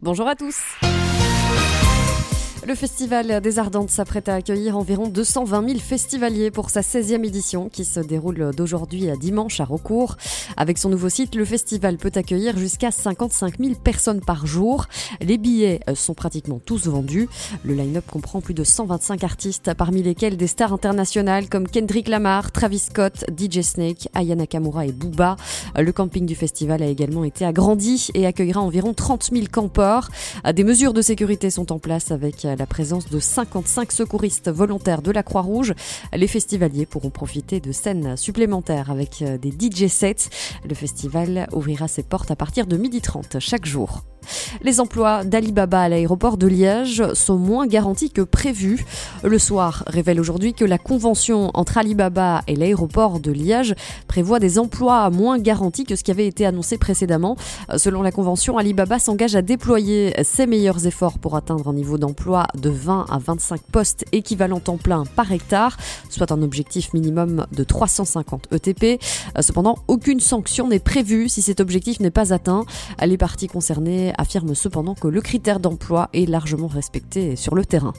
Bonjour à tous. Le Festival des Ardentes s'apprête à accueillir environ 220 000 festivaliers pour sa 16e édition qui se déroule d'aujourd'hui à dimanche à Recourt. Avec son nouveau site, le festival peut accueillir jusqu'à 55 000 personnes par jour. Les billets sont pratiquement tous vendus. Le line-up comprend plus de 125 artistes, parmi lesquels des stars internationales comme Kendrick Lamar, Travis Scott, DJ Snake, Aya Nakamura et Booba. Le camping du festival a également été agrandi et accueillera environ 30 000 campeurs. Des mesures de sécurité sont en place avec la présence de 55 secouristes volontaires de la Croix-Rouge. Les festivaliers pourront profiter de scènes supplémentaires avec euh, des DJ sets. Le festival ouvrira ses portes à partir de 12h30 chaque jour. Les emplois d'Alibaba à l'aéroport de Liège sont moins garantis que prévu. Le soir révèle aujourd'hui que la convention entre Alibaba et l'aéroport de Liège prévoit des emplois moins garantis que ce qui avait été annoncé précédemment. Selon la convention, Alibaba s'engage à déployer ses meilleurs efforts pour atteindre un niveau d'emploi de 20 à 25 postes équivalents temps plein par hectare, soit un objectif minimum de 350 ETP. Cependant, aucune sanction n'est prévue si cet objectif n'est pas atteint. Les parties concernées affirme cependant que le critère d'emploi est largement respecté sur le terrain.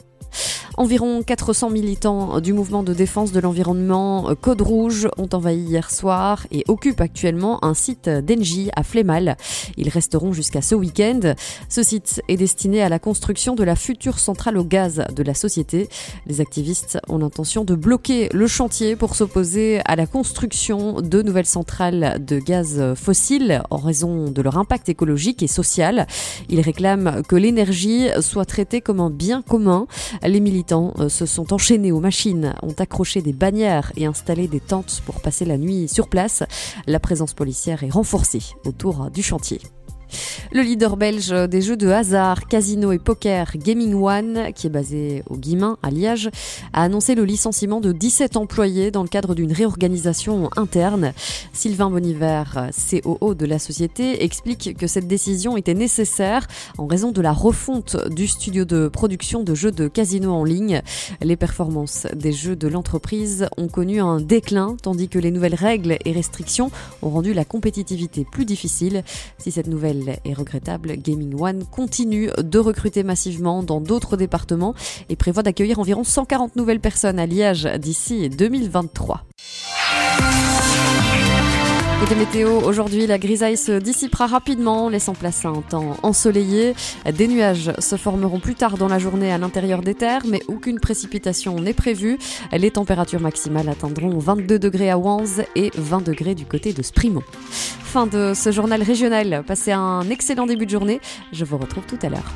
Environ 400 militants du mouvement de défense de l'environnement Code Rouge ont envahi hier soir et occupent actuellement un site d'Engie à Flémal. Ils resteront jusqu'à ce week-end. Ce site est destiné à la construction de la future centrale au gaz de la société. Les activistes ont l'intention de bloquer le chantier pour s'opposer à la construction de nouvelles centrales de gaz fossiles en raison de leur impact écologique et social. Ils réclament que l'énergie soit traitée comme un bien commun. Les militants euh, se sont enchaînés aux machines, ont accroché des bannières et installé des tentes pour passer la nuit sur place. La présence policière est renforcée autour du chantier. Le leader belge des jeux de hasard, casino et poker, Gaming One, qui est basé au Guimain à Liège, a annoncé le licenciement de 17 employés dans le cadre d'une réorganisation interne. Sylvain Boniver, COO de la société, explique que cette décision était nécessaire en raison de la refonte du studio de production de jeux de casino en ligne. Les performances des jeux de l'entreprise ont connu un déclin, tandis que les nouvelles règles et restrictions ont rendu la compétitivité plus difficile. Si cette nouvelle est regrettable, Gaming One continue de recruter massivement dans d'autres départements et prévoit d'accueillir environ 140 nouvelles personnes à Liège d'ici 2023. Côté météo, aujourd'hui, la grisaille se dissipera rapidement, laissant place à un temps ensoleillé. Des nuages se formeront plus tard dans la journée à l'intérieur des terres, mais aucune précipitation n'est prévue. Les températures maximales atteindront 22 degrés à Wanz et 20 degrés du côté de Sprimont. Fin de ce journal régional. Passez un excellent début de journée. Je vous retrouve tout à l'heure.